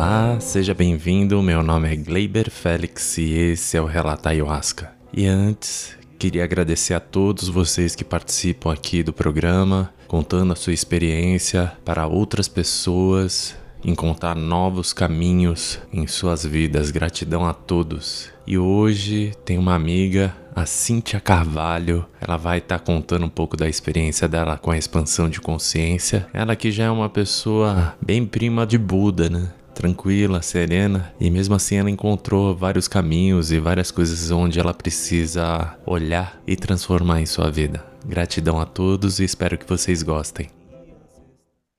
Olá, seja bem-vindo. Meu nome é Gleiber Félix e esse é o Relata Ayahuasca. E antes, queria agradecer a todos vocês que participam aqui do programa, contando a sua experiência para outras pessoas encontrar novos caminhos em suas vidas. Gratidão a todos. E hoje tem uma amiga, a Cíntia Carvalho. Ela vai estar contando um pouco da experiência dela com a expansão de consciência. Ela que já é uma pessoa bem prima de Buda, né? Tranquila, serena, e mesmo assim ela encontrou vários caminhos e várias coisas onde ela precisa olhar e transformar em sua vida. Gratidão a todos e espero que vocês gostem.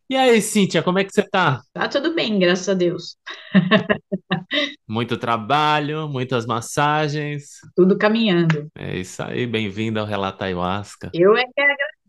E aí, Cíntia, como é que você tá? Tá tudo bem, graças a Deus. Muito trabalho, muitas massagens. Tudo caminhando. É isso aí, bem-vindo ao Relata Ayahuasca. Eu é que agradeço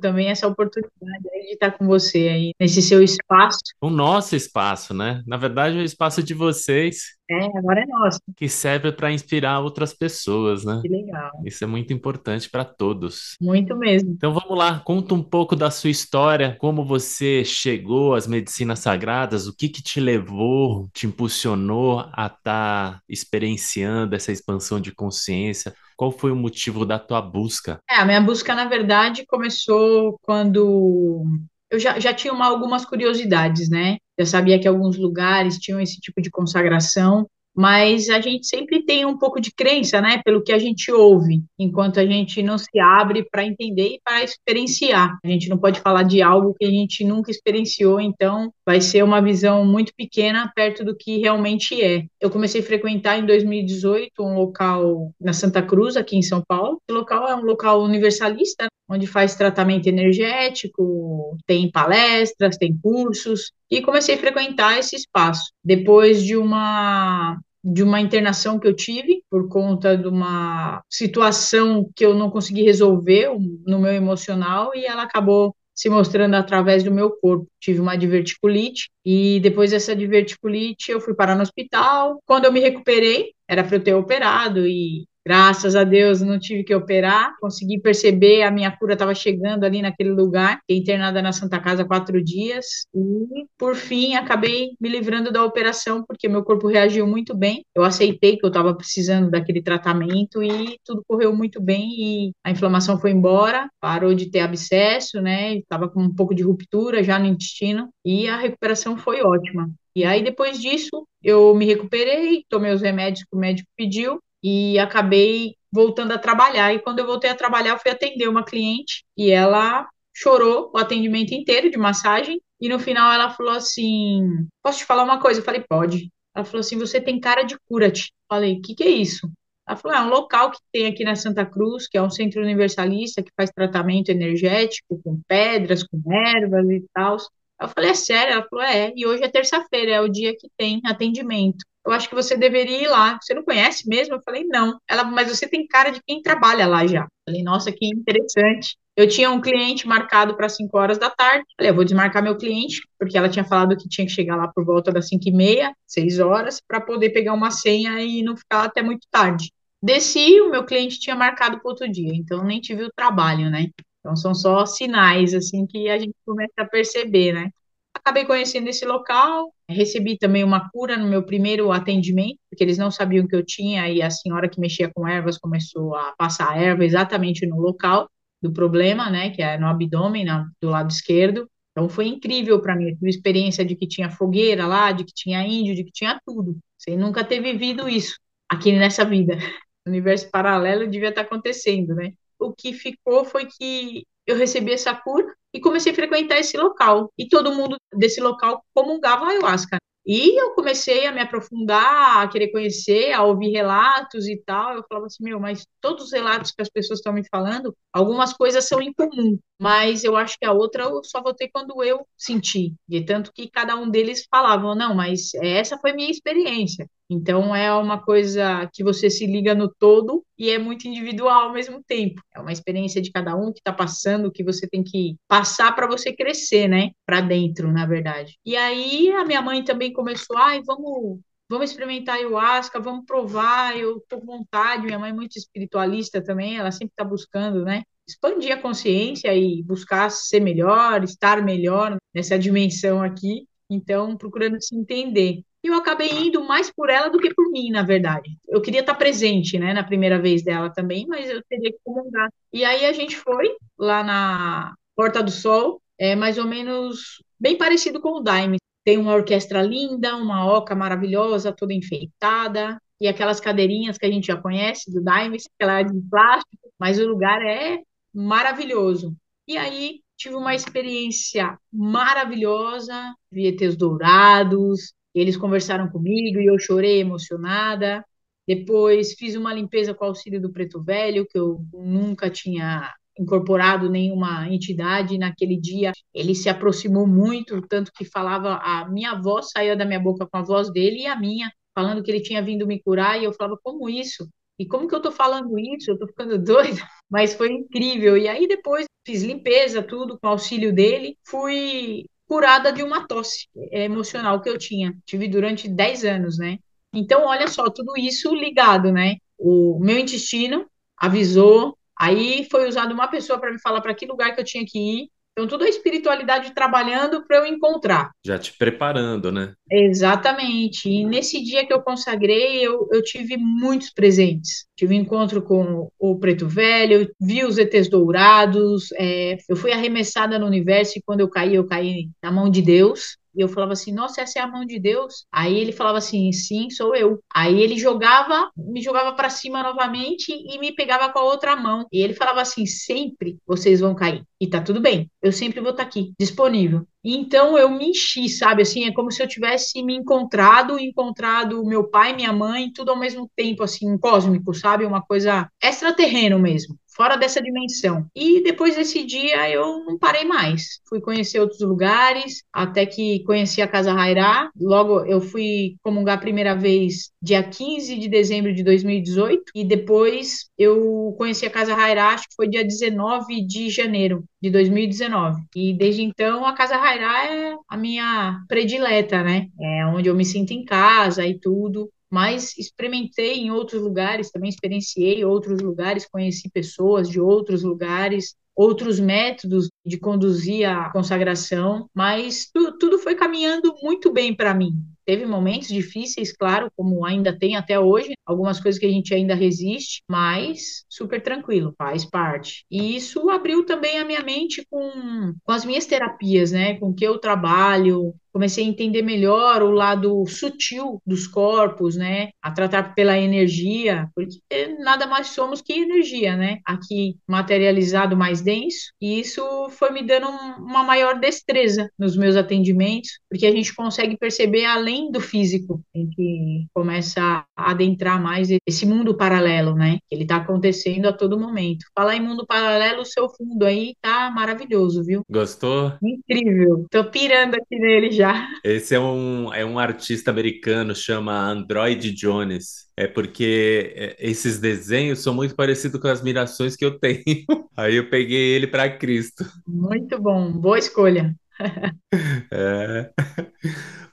também essa oportunidade de estar com você aí nesse seu espaço. O nosso espaço, né? Na verdade, é o espaço de vocês É, agora é nosso. que serve para inspirar outras pessoas, né? Que legal. Isso é muito importante para todos. Muito mesmo. Então vamos lá, conta um pouco da sua história, como você chegou às medicinas sagradas, o que que te levou, te impulsionou a estar experienciando essa expansão de consciência? Qual foi o motivo da tua busca? É, a minha busca, na verdade, começou quando eu já, já tinha uma- algumas curiosidades, né? Eu sabia que alguns lugares tinham esse tipo de consagração, mas a gente sempre tem um pouco de crença, né? Pelo que a gente ouve, enquanto a gente não se abre para entender e para experienciar. A gente não pode falar de algo que a gente nunca experienciou, então vai ser uma visão muito pequena perto do que realmente é. Eu comecei a frequentar em 2018 um local na Santa Cruz, aqui em São Paulo. Esse local é um local universalista, onde faz tratamento energético, tem palestras, tem cursos, e comecei a frequentar esse espaço. Depois de uma de uma internação que eu tive por conta de uma situação que eu não consegui resolver no meu emocional e ela acabou se mostrando através do meu corpo. Tive uma diverticulite e depois dessa diverticulite eu fui parar no hospital. Quando eu me recuperei, era para eu ter operado e Graças a Deus não tive que operar, consegui perceber a minha cura estava chegando ali naquele lugar. Fiquei internada na Santa Casa quatro dias e, por fim, acabei me livrando da operação porque meu corpo reagiu muito bem. Eu aceitei que eu estava precisando daquele tratamento e tudo correu muito bem e a inflamação foi embora, parou de ter abscesso, né? Estava com um pouco de ruptura já no intestino e a recuperação foi ótima. E aí, depois disso, eu me recuperei, tomei os remédios que o médico pediu e acabei voltando a trabalhar. E quando eu voltei a trabalhar, eu fui atender uma cliente e ela chorou o atendimento inteiro de massagem. E no final ela falou assim: Posso te falar uma coisa? Eu falei: Pode. Ela falou assim: Você tem cara de cura-te. Falei: O que, que é isso? Ela falou: É um local que tem aqui na Santa Cruz, que é um centro universalista que faz tratamento energético com pedras, com ervas e tal. Eu falei: É sério? Ela falou: É. E hoje é terça-feira, é o dia que tem atendimento eu acho que você deveria ir lá. Você não conhece mesmo? Eu falei, não. Ela, mas você tem cara de quem trabalha lá já. Eu falei, nossa, que interessante. Eu tinha um cliente marcado para 5 horas da tarde. Falei, eu vou desmarcar meu cliente, porque ela tinha falado que tinha que chegar lá por volta das 5 e meia, 6 horas, para poder pegar uma senha e não ficar até muito tarde. Desci, o meu cliente tinha marcado para outro dia, então nem tive o trabalho, né? Então são só sinais, assim, que a gente começa a perceber, né? acabei conhecendo esse local, recebi também uma cura no meu primeiro atendimento, porque eles não sabiam que eu tinha, e a senhora que mexia com ervas começou a passar a erva exatamente no local do problema, né, que é no abdômen, na, do lado esquerdo. Então foi incrível para mim, a experiência de que tinha fogueira lá, de que tinha índio, de que tinha tudo. Sem nunca ter vivido isso aqui nessa vida. O universo paralelo devia estar acontecendo, né? O que ficou foi que eu recebi essa cura e comecei a frequentar esse local. E todo mundo desse local comungava a ayahuasca. E eu comecei a me aprofundar, a querer conhecer, a ouvir relatos e tal. Eu falava assim, meu, mas todos os relatos que as pessoas estão me falando, algumas coisas são em comum, mas eu acho que a outra eu só vou ter quando eu senti. De tanto que cada um deles falavam, não, mas essa foi minha experiência. Então é uma coisa que você se liga no todo e é muito individual ao mesmo tempo. É uma experiência de cada um que está passando, que você tem que passar para você crescer, né? Para dentro, na verdade. E aí a minha mãe também começou, ai, vamos vamos experimentar ayahuasca, vamos provar, eu tô com vontade, minha mãe é muito espiritualista também, ela sempre está buscando, né, expandir a consciência e buscar ser melhor, estar melhor nessa dimensão aqui, então procurando se entender. Eu acabei indo mais por ela do que por mim, na verdade. Eu queria estar presente, né, na primeira vez dela também, mas eu teria que comandar. E aí a gente foi lá na Porta do Sol, é mais ou menos bem parecido com o Daime. Tem uma orquestra linda, uma oca maravilhosa, toda enfeitada, e aquelas cadeirinhas que a gente já conhece do Daime, aquela de plástico, mas o lugar é maravilhoso. E aí tive uma experiência maravilhosa, vi ETs dourados, eles conversaram comigo e eu chorei emocionada. Depois fiz uma limpeza com o auxílio do Preto Velho, que eu nunca tinha incorporado nenhuma entidade naquele dia. Ele se aproximou muito, tanto que falava, a minha voz saía da minha boca com a voz dele e a minha, falando que ele tinha vindo me curar, e eu falava, como isso? E como que eu tô falando isso? Eu tô ficando doida. Mas foi incrível. E aí depois fiz limpeza, tudo, com auxílio dele. Fui curada de uma tosse emocional que eu tinha. Tive durante 10 anos, né? Então, olha só, tudo isso ligado, né? O meu intestino avisou, aí foi usado uma pessoa para me falar para que lugar que eu tinha que ir, então, toda a espiritualidade trabalhando para eu encontrar. Já te preparando, né? Exatamente. E nesse dia que eu consagrei, eu, eu tive muitos presentes. Tive um encontro com o Preto Velho, vi os ETs dourados, é, eu fui arremessada no universo e quando eu caí, eu caí na mão de Deus. E eu falava assim, nossa, essa é a mão de Deus. Aí ele falava assim, sim, sou eu. Aí ele jogava, me jogava para cima novamente e me pegava com a outra mão. E ele falava assim, sempre vocês vão cair. E tá tudo bem, eu sempre vou estar tá aqui, disponível. Então eu me enchi, sabe? Assim, é como se eu tivesse me encontrado, encontrado meu pai, minha mãe, tudo ao mesmo tempo, assim, cósmico, sabe? Uma coisa extraterreno mesmo fora dessa dimensão. E depois desse dia eu não parei mais. Fui conhecer outros lugares, até que conheci a Casa Rairá. Logo eu fui comungar a primeira vez dia 15 de dezembro de 2018 e depois eu conheci a Casa Rairá, acho que foi dia 19 de janeiro de 2019. E desde então a Casa Rairá é a minha predileta, né? É onde eu me sinto em casa e tudo mas experimentei em outros lugares, também experienciei outros lugares, conheci pessoas de outros lugares, outros métodos de conduzir a consagração, mas tu, tudo foi caminhando muito bem para mim. Teve momentos difíceis, claro, como ainda tem até hoje, algumas coisas que a gente ainda resiste, mas super tranquilo, faz parte. E isso abriu também a minha mente com, com as minhas terapias, né? Com que eu trabalho, comecei a entender melhor o lado sutil dos corpos, né? A tratar pela energia, porque nada mais somos que energia, né? Aqui materializado mais denso, e isso foi me dando uma maior destreza nos meus atendimentos, porque a gente consegue perceber além do físico, a gente começa a adentrar mais esse mundo paralelo, né? Ele tá acontecendo a todo momento. Falar em mundo paralelo, o seu fundo aí tá maravilhoso, viu? Gostou? Incrível. Tô pirando aqui nele já. Esse é um, é um artista americano, chama Android Jones. É porque é, esses desenhos são muito parecidos com as mirações que eu tenho. Aí eu peguei ele para Cristo. Muito bom, boa escolha. É.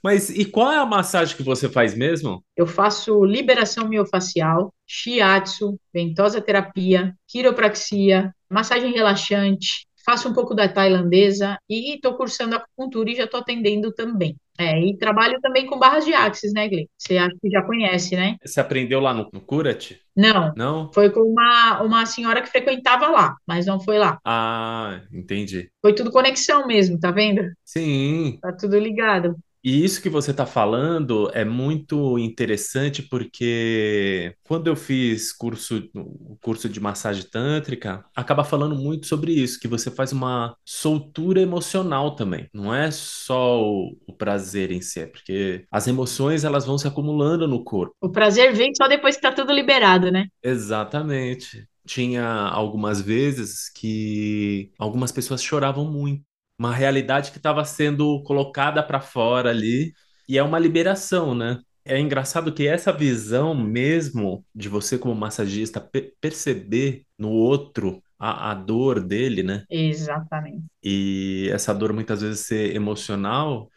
Mas e qual é a massagem que você faz mesmo? Eu faço liberação miofacial, shiatsu, ventosa terapia, quiropraxia, massagem relaxante, faço um pouco da tailandesa e estou cursando acupuntura e já estou atendendo também. É, e trabalho também com barras de axis, né, Gle? Você acha que já conhece, né? Você aprendeu lá no, no Curat? Não. Não? Foi com uma, uma senhora que frequentava lá, mas não foi lá. Ah, entendi. Foi tudo conexão mesmo, tá vendo? Sim. Tá tudo ligado. E isso que você está falando é muito interessante porque quando eu fiz curso, curso de massagem tântrica, acaba falando muito sobre isso, que você faz uma soltura emocional também. Não é só o, o prazer em si, é porque as emoções elas vão se acumulando no corpo. O prazer vem só depois que tá tudo liberado, né? Exatamente. Tinha algumas vezes que algumas pessoas choravam muito uma realidade que estava sendo colocada para fora ali e é uma liberação, né? É engraçado que essa visão mesmo de você como massagista pe- perceber no outro a, a dor dele, né? Exatamente. E essa dor muitas vezes ser emocional,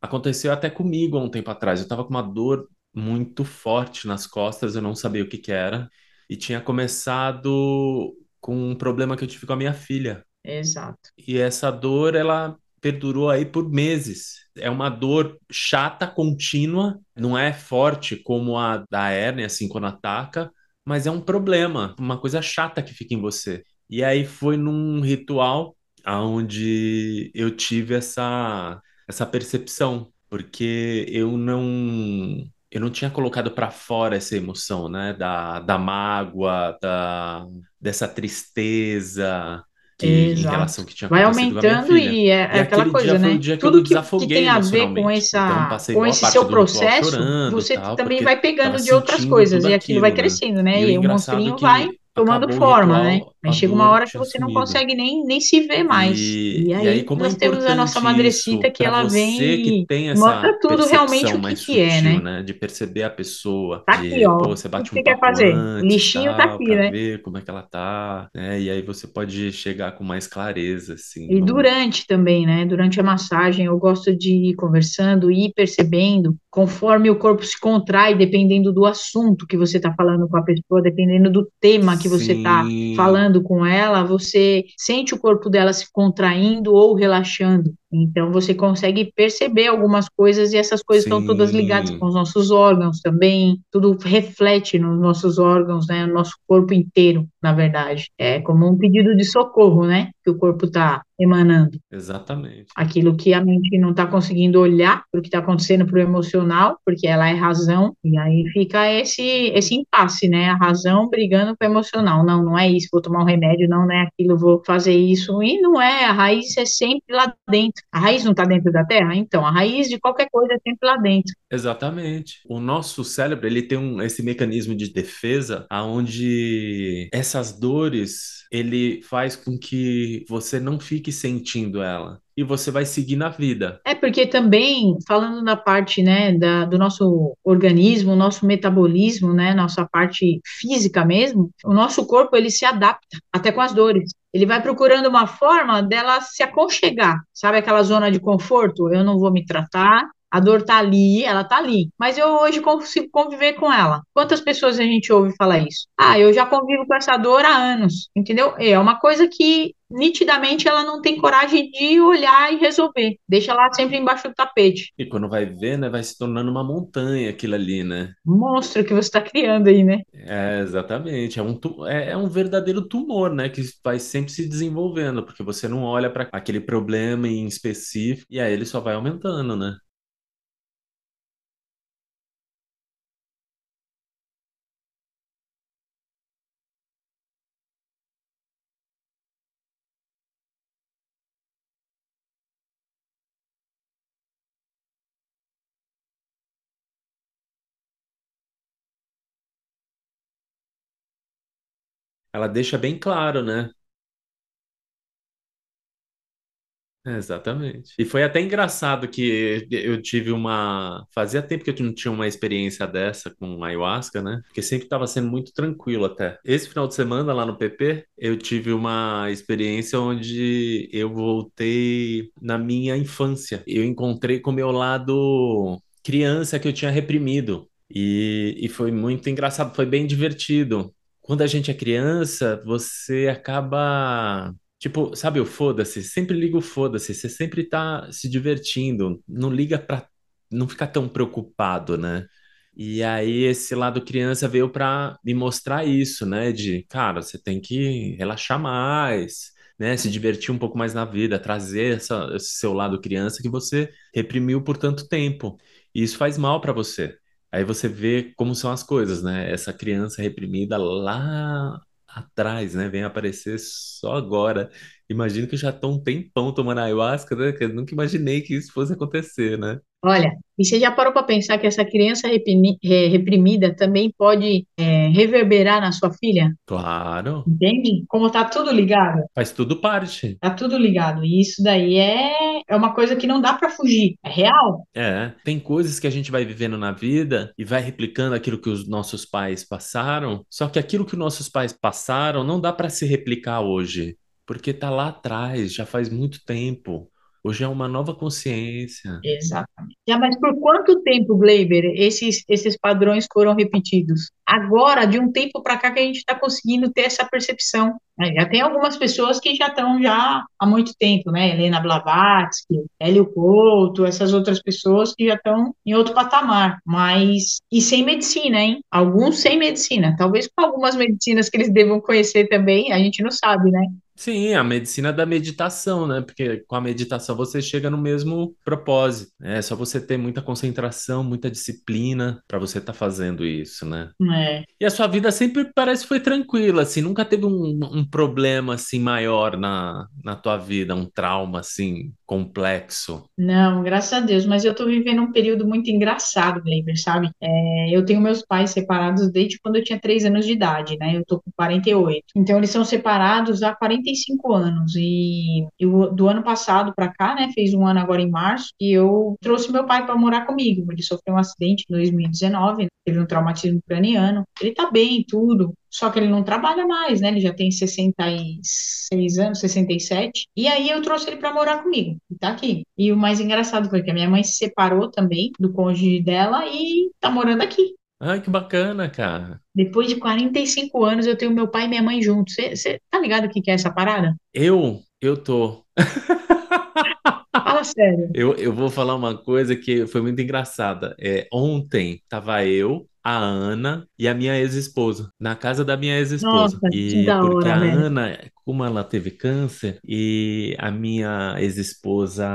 aconteceu até comigo há um tempo atrás. Eu tava com uma dor muito forte nas costas, eu não sabia o que que era, e tinha começado com um problema que eu tive com a minha filha. Exato. E essa dor, ela perdurou aí por meses. É uma dor chata, contínua, não é forte como a da hérnia, assim, quando ataca, mas é um problema, uma coisa chata que fica em você. E aí foi num ritual aonde eu tive essa, essa percepção, porque eu não. Eu não tinha colocado para fora essa emoção, né? Da, da mágoa, da, dessa tristeza, que em relação que tinha Vai aumentando e é, E é aquela coisa, o né? que Tudo que, que tem a ver com. Então, essa, passei com esse seu processo, você tal, também vai pegando de outras coisas e aquilo vai né? crescendo, E né? o E o engraçado monstrinho é vai tomando o forma, né? Aí chega uma hora que você não sumido. consegue nem, nem se ver mais. E, E e aí, aí como é nós temos a nossa madrecita que ela que vem tem e mostra tudo realmente o que que é, sutil, né? né? De perceber a pessoa, Tá aqui, ó. pô, O você que que bate um você quer fazer? O lixinho tá tal, aqui, para né? ver como é que ela tá, né? E aí você pode chegar com mais clareza, assim, E durante também, né? Durante a massagem, eu gosto de ir conversando e ir percebendo conforme o corpo se contrai, dependendo do assunto que você está falando com a pessoa, dependendo do tema que você está Sim, com ela, você sente o corpo dela se contraindo ou relaxando. Então, você consegue perceber algumas coisas e essas coisas estão todas ligadas com sim, os nossos órgãos também, tudo reflete nos nossos órgãos, né? No nosso corpo inteiro, na verdade. É como um pedido de socorro, né? Que o corpo está emanando exatamente. aquilo que a mente não está conseguindo olhar para o que está acontecendo para o emocional, porque ela é razão, e aí fica esse, esse impasse, né? A razão brigando com o emocional. Não, não é isso, vou tomar um remédio, não, não é aquilo, vou fazer isso. E não é, a raiz é sempre lá dentro. A raiz não está dentro da terra? Então, a raiz de qualquer coisa é sempre lá dentro. Exatamente. O nosso cérebro, ele tem um, esse mecanismo de defesa aonde essas dores, ele faz com que você não fique sentindo ela e você vai seguir na vida. É porque também, falando na parte, né, da, do nosso organismo, nosso metabolismo, né, nossa parte física mesmo, o nosso corpo, ele se adapta até com as dores. Ele vai procurando uma forma dela se aconchegar, sabe aquela zona de conforto? Eu não vou me tratar, a dor tá ali, ela tá ali, mas eu hoje consigo conviver com ela. Quantas pessoas a gente ouve falar isso? Ah, eu já convivo com essa dor há anos, entendeu? É uma coisa que nitidamente ela não tem coragem de olhar e resolver. Deixa ela sempre embaixo do tapete. E quando vai ver, né, vai se tornando uma montanha aquilo ali, né? Monstro que você está criando aí, né? É, exatamente. É um, é, é um verdadeiro tumor, né? Que vai sempre se desenvolvendo, porque você não olha para aquele problema em específico e aí ele só vai aumentando, né? Ela deixa bem claro, né? Exatamente. E foi até engraçado que eu tive uma. Fazia tempo que eu não tinha uma experiência dessa com ayahuasca, né? Porque sempre estava sendo muito tranquilo até. Esse final de semana lá no PP, eu tive uma experiência onde eu voltei na minha infância. Eu encontrei com o meu lado criança que eu tinha reprimido. E, e foi muito engraçado, foi bem divertido. Quando a gente é criança, você acaba Tipo, sabe o foda-se? Sempre liga o foda-se. Você sempre tá se divertindo. Não liga pra. Não ficar tão preocupado, né? E aí, esse lado criança veio pra me mostrar isso, né? De, cara, você tem que relaxar mais, né? Se divertir um pouco mais na vida, trazer essa, esse seu lado criança que você reprimiu por tanto tempo. E isso faz mal pra você. Aí você vê como são as coisas, né? Essa criança reprimida lá atrás, né? Vem aparecer só agora. Imagino que eu já tô um tempão tomando ayahuasca, né? Que eu nunca imaginei que isso fosse acontecer, né? Olha, e você já parou para pensar que essa criança reprimi- reprimida também pode eh, reverberar na sua filha? Claro, Entende? Como tá tudo ligado? faz tudo parte. Tá tudo ligado. E isso daí é, é uma coisa que não dá para fugir. É real. É, tem coisas que a gente vai vivendo na vida e vai replicando aquilo que os nossos pais passaram, só que aquilo que nossos pais passaram não dá para se replicar hoje, porque tá lá atrás, já faz muito tempo. Hoje é uma nova consciência. Exatamente. Já, mas por quanto tempo, Gleiber, esses, esses padrões foram repetidos? Agora, de um tempo para cá, que a gente está conseguindo ter essa percepção. né? Já tem algumas pessoas que já estão já há muito tempo, né? Helena Blavatsky, Hélio Couto, essas outras pessoas que já estão em outro patamar, mas e sem medicina, hein? Alguns sem medicina, talvez com algumas medicinas que eles devam conhecer também, a gente não sabe, né? Sim, a medicina da meditação, né? Porque com a meditação você chega no mesmo propósito. É só você ter muita concentração, muita disciplina para você estar fazendo isso, né? É. E a sua vida sempre parece que foi tranquila, assim, nunca teve um, um problema assim maior na, na tua vida, um trauma assim complexo. Não, graças a Deus, mas eu tô vivendo um período muito engraçado, Gleiber, sabe? É, eu tenho meus pais separados desde quando eu tinha 3 anos de idade, né? Eu tô com 48. Então, eles são separados há 45 anos. E, e o- do ano passado pra cá, né? Fez um ano agora em março, e eu trouxe meu pai para morar comigo. Ele sofreu um acidente em 2019, né? teve um traumatismo craniano. Ele tá bem, tudo. Só que ele não trabalha mais, né? Ele já tem 66 anos, 67. E aí eu trouxe ele para morar comigo. E tá aqui. E o mais engraçado foi que a minha mãe se separou também do cônjuge dela e tá morando aqui. Ai, que bacana, cara. Depois de 45 anos, eu tenho meu pai e minha mãe juntos. Você tá ligado o que que é essa parada? Eu, eu tô. Fala sério. Eu, eu vou falar uma coisa que foi muito engraçada. É, ontem tava eu, a Ana e a minha ex-esposa, na casa da minha ex-esposa. E porque hora, a velho. Ana, como ela teve câncer, e a minha ex-esposa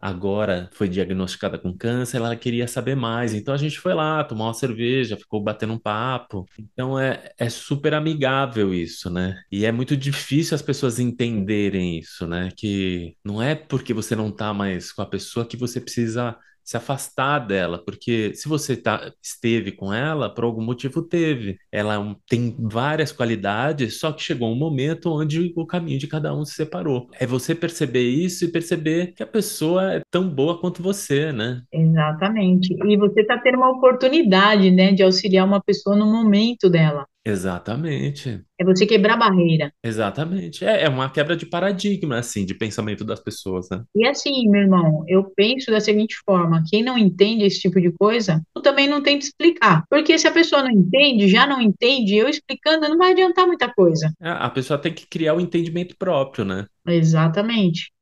agora foi diagnosticada com câncer, ela queria saber mais. Então a gente foi lá tomar uma cerveja, ficou batendo um papo. Então é, é super amigável isso, né? E é muito difícil as pessoas entenderem isso, né? Que não é porque você não tá mais com a pessoa que você precisa se afastar dela, porque se você tá, esteve com ela, por algum motivo teve. Ela tem várias qualidades, só que chegou um momento onde o caminho de cada um se separou. É você perceber isso e perceber que a pessoa é tão boa quanto você, né? Exatamente. E você tá tendo uma oportunidade, né, de auxiliar uma pessoa no momento dela. Exatamente. É você quebrar barreira. Exatamente. É, é uma quebra de paradigma, assim, de pensamento das pessoas, né? E assim, meu irmão, eu penso da seguinte forma: quem não entende esse tipo de coisa, eu também não tento explicar. Porque se a pessoa não entende, já não entende, eu explicando não vai adiantar muita coisa. A a pessoa tem que criar o entendimento próprio, né? Exatamente.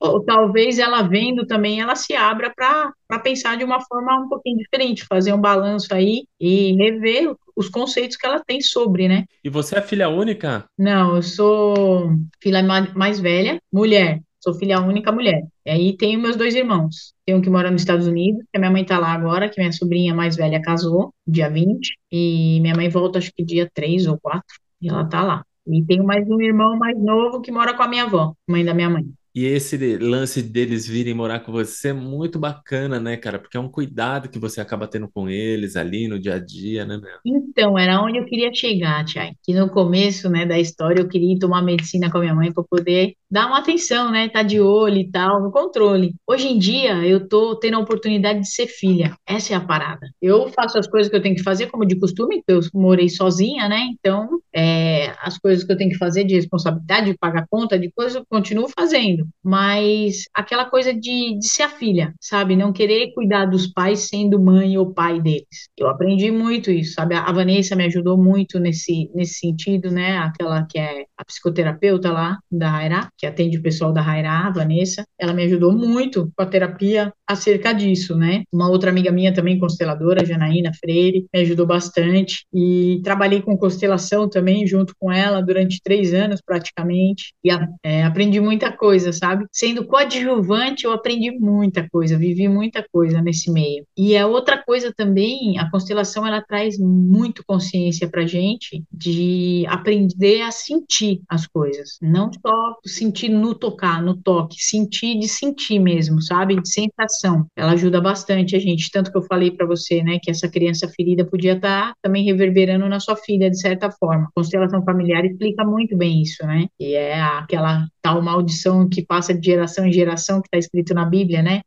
Ou talvez ela vendo também, ela se abra para para pensar de uma forma um pouquinho diferente, fazer um balanço aí e rever os conceitos que ela tem sobre, né? E você é filha única? Não, eu sou filha ma- mais velha, mulher. Sou filha única mulher. E aí tenho meus dois irmãos. Tem um que mora nos Estados Unidos, que a minha mãe tá lá agora, que minha sobrinha mais velha casou, dia 20, e minha mãe volta acho que dia 3 ou 4, e ela tá lá. E tenho mais um irmão mais novo que mora com a minha avó, mãe da minha mãe. E esse lance deles virem morar com você é muito bacana, né, cara? Porque é um cuidado que você acaba tendo com eles ali no dia a dia, né, meu? Então, era onde eu queria chegar, Tiago. Que no começo, né, da história, eu queria tomar medicina com a minha mãe para poder dar uma atenção, né, tá de olho e tal, no controle. Hoje em dia, eu tô tendo a oportunidade de ser filha. Essa é a parada. Eu faço as coisas que eu tenho que fazer, como de costume, eu morei sozinha, né? Então, é, as coisas que eu tenho que fazer de responsabilidade, de pagar conta, de coisa, eu continuo fazendo. Mas aquela coisa de, de ser a filha, sabe? Não querer cuidar dos pais sendo mãe ou pai deles. Eu aprendi muito isso, sabe? A Vanessa me ajudou muito nesse, nesse sentido, né? Aquela que é a psicoterapeuta lá da Aira, que atende o pessoal da Raira, a Vanessa, ela me ajudou muito com a terapia acerca disso, né? Uma outra amiga minha também, consteladora, Janaína Freire, me ajudou bastante e trabalhei com constelação também junto com ela durante três anos praticamente e é, aprendi muita coisa, sabe? Sendo coadjuvante, eu aprendi muita coisa, vivi muita coisa nesse meio. E a outra coisa também, a constelação ela traz muito consciência pra gente de aprender a sentir as coisas, não só sentir no tocar, no toque, sentir de sentir mesmo, sabe? De sensação. Ela ajuda bastante a gente, tanto que eu falei para você, né, que essa criança ferida podia estar tá também reverberando na sua filha de certa forma. Constelação familiar explica muito bem isso, né? E é aquela tal maldição que passa de geração em geração que está escrito na Bíblia, né?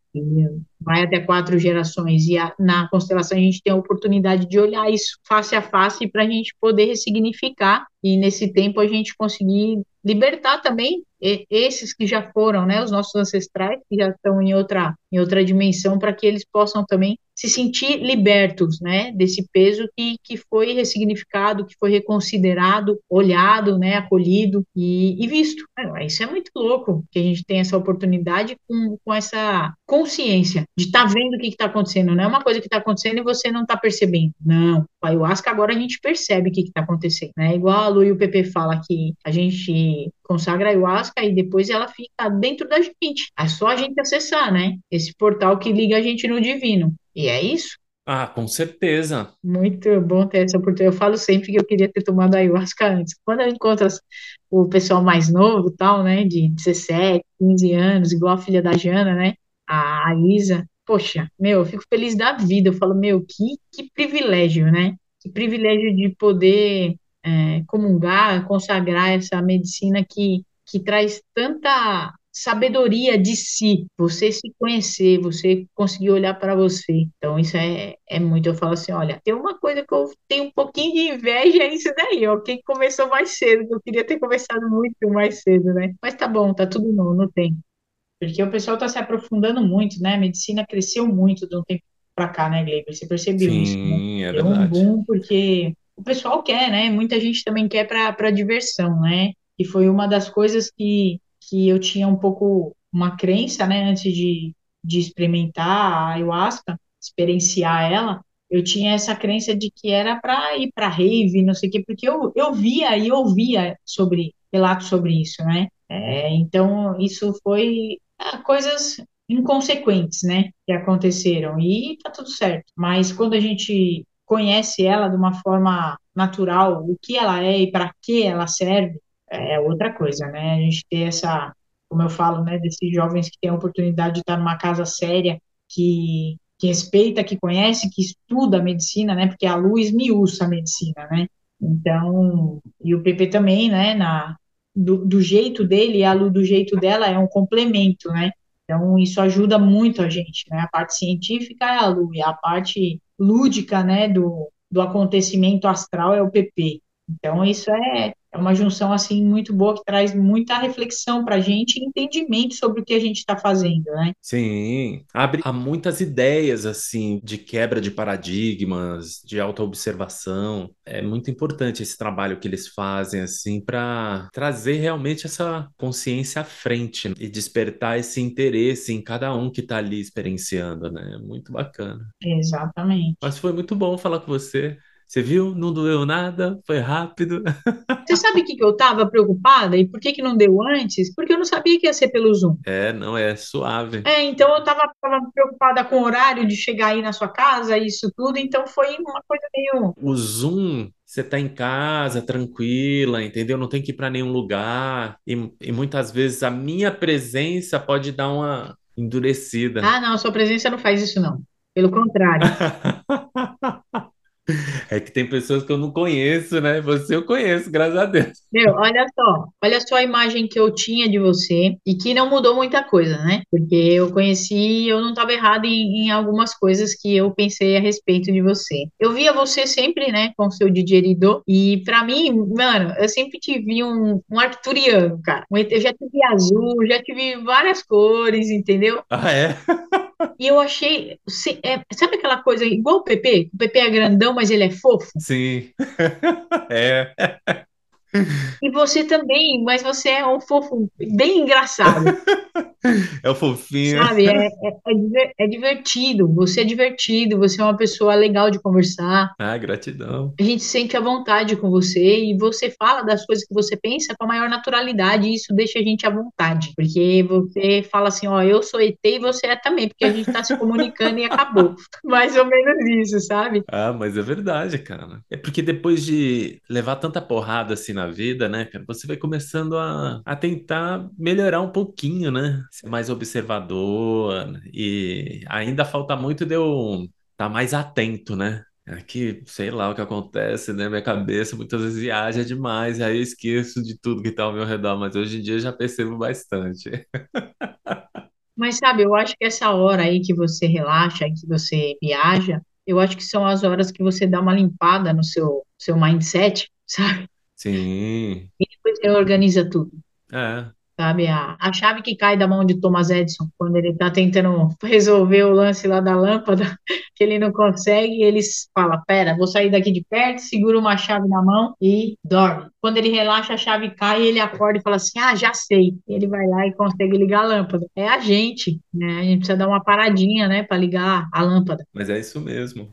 Vai até quatro gerações. E a, na constelação a gente tem a oportunidade de olhar isso face a face para a gente poder ressignificar e nesse tempo a gente conseguir libertar também esses que já foram, né, os nossos ancestrais que já estão em outra em outra dimensão para que eles possam também se sentir libertos, né, desse peso que, que foi ressignificado, que foi reconsiderado, olhado, né, acolhido e, e visto. Isso é muito louco que a gente tem essa oportunidade com, com essa consciência de estar tá vendo o que está acontecendo. Não é uma coisa que está acontecendo e você não está percebendo. Não. O ayahuasca agora a gente percebe o que está acontecendo. Né? Igual a Lu e o Pepe fala que a gente consagra a ayahuasca e depois ela fica dentro da gente. É só a gente acessar, né? Esse portal que liga a gente no divino. E é isso. Ah, com certeza. Muito bom ter essa oportunidade. Eu falo sempre que eu queria ter tomado ayahuasca antes. Quando eu encontro o pessoal mais novo, tal, né, de 17, 15 anos, igual a filha da Jana, né, a, a Isa, poxa, meu, eu fico feliz da vida. Eu falo, meu, que, que privilégio, né? Que privilégio de poder é, comungar, consagrar essa medicina que, que traz tanta sabedoria de si, você se conhecer, você conseguir olhar para você. Então, isso é, é muito. Eu falo assim: olha, tem uma coisa que eu tenho um pouquinho de inveja, é isso daí, ó. Quem começou mais cedo, que eu queria ter começado muito mais cedo, né? Mas tá bom, tá tudo bom, não tem. Porque o pessoal está se aprofundando muito, né? A medicina cresceu muito de um tempo para cá, né, Gleiber? Você percebeu Sim, isso? Sim, né? é verdade. um boom porque o pessoal quer, né? Muita gente também quer para diversão, né? E foi uma das coisas que, que eu tinha um pouco uma crença, né? Antes de, de experimentar a ayahuasca, experienciar ela, eu tinha essa crença de que era para ir para rave, não sei o quê, porque eu, eu via e ouvia sobre relatos sobre isso, né? É, então, isso foi ah, coisas inconsequentes, né, que aconteceram e tá tudo certo. Mas quando a gente conhece ela de uma forma natural, o que ela é e para que ela serve, é outra coisa, né? A gente ter essa, como eu falo, né, desses jovens que têm a oportunidade de estar numa casa séria, que, que respeita, que conhece, que estuda a medicina, né? Porque a luz miúça a medicina, né? Então, e o PP também, né, na, do, do jeito dele e a Lu do jeito dela é um complemento, né? Então, isso ajuda muito a gente, né? A parte científica é a Lu, e a parte lúdica, né, do, do acontecimento astral é o PP. Então, isso é, é uma junção assim muito boa que traz muita reflexão para a gente e entendimento sobre o que a gente está fazendo, né? Sim, abre a muitas ideias assim de quebra de paradigmas, de autoobservação. É muito importante esse trabalho que eles fazem assim para trazer realmente essa consciência à frente né? e despertar esse interesse em cada um que está ali experienciando, né? Muito bacana. Exatamente. Mas foi muito bom falar com você. Você viu? Não doeu nada, foi rápido. Você sabe o que, que eu estava preocupada e por que, que não deu antes? Porque eu não sabia que ia ser pelo Zoom. É, não, é suave. É, então eu estava preocupada com o horário de chegar aí na sua casa, isso tudo, então foi uma coisa meio. O Zoom você tá em casa, tranquila, entendeu? Não tem que ir para nenhum lugar. E, e, muitas vezes a minha presença pode dar uma endurecida. Ah, não, a sua presença não faz isso, não. Pelo contrário. É que tem pessoas que eu não conheço, né? Você eu conheço, graças a Deus. Meu, olha só, olha só a imagem que eu tinha de você e que não mudou muita coisa, né? Porque eu conheci, eu não estava errado em, em, algumas coisas que eu pensei a respeito de você. Eu via você sempre, né, com o seu didgeridoo e para mim, mano, eu sempre te vi um, um arcturiano, cara. Eu já tive azul, já tive várias cores, entendeu? Ah, é? E eu achei, é, sabe aquela coisa igual o PP? O PP é grandão, mas ele é fofo. Sim. é. E você também, mas você é um fofo bem engraçado. É o fofinho. Sabe, é, é, é é divertido, você é divertido, você é uma pessoa legal de conversar. Ah, gratidão. A gente se sente à vontade com você e você fala das coisas que você pensa com a maior naturalidade e isso deixa a gente à vontade. Porque você fala assim, ó, eu sou ET e você é também, porque a gente tá se comunicando e acabou. Mais ou menos isso, sabe? Ah, mas é verdade, cara. É porque depois de levar tanta porrada assim na vida, né, cara, você vai começando a, a tentar melhorar um pouquinho, né? Ser mais observador e ainda falta muito de eu estar mais atento, né? É que, sei lá o que acontece, né? Minha cabeça muitas vezes viaja demais, aí eu esqueço de tudo que tá ao meu redor, mas hoje em dia eu já percebo bastante. Mas sabe, eu acho que essa hora aí que você relaxa, que você viaja, eu acho que são as horas que você dá uma limpada no seu, seu mindset, sabe? Sim, E depois você organiza tudo. é. Sabe, a, a chave que cai da mão de Thomas Edison quando ele está tentando resolver o lance lá da lâmpada, que ele não consegue, eles fala, pera, vou sair daqui de perto, segura uma chave na mão e dorme. Quando ele relaxa, a chave cai e ele acorda e fala assim, ah, já sei. E ele vai lá e consegue ligar a lâmpada. É a gente, né? A gente precisa dar uma paradinha, né, para ligar a lâmpada. Mas é isso mesmo.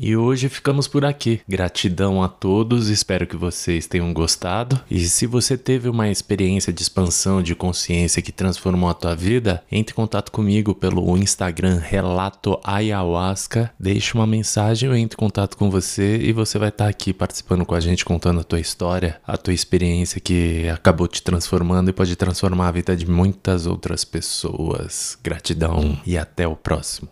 E hoje ficamos por aqui. Gratidão a todos, espero que vocês tenham gostado. E se você teve uma experiência de expansão de consciência que transformou a tua vida, entre em contato comigo pelo Instagram Relato Ayahuasca. Deixe uma mensagem, eu entro em contato com você e você vai estar aqui participando com a gente, contando a tua história, a tua experiência que acabou te transformando e pode transformar a vida de muitas outras pessoas. Gratidão e até o próximo.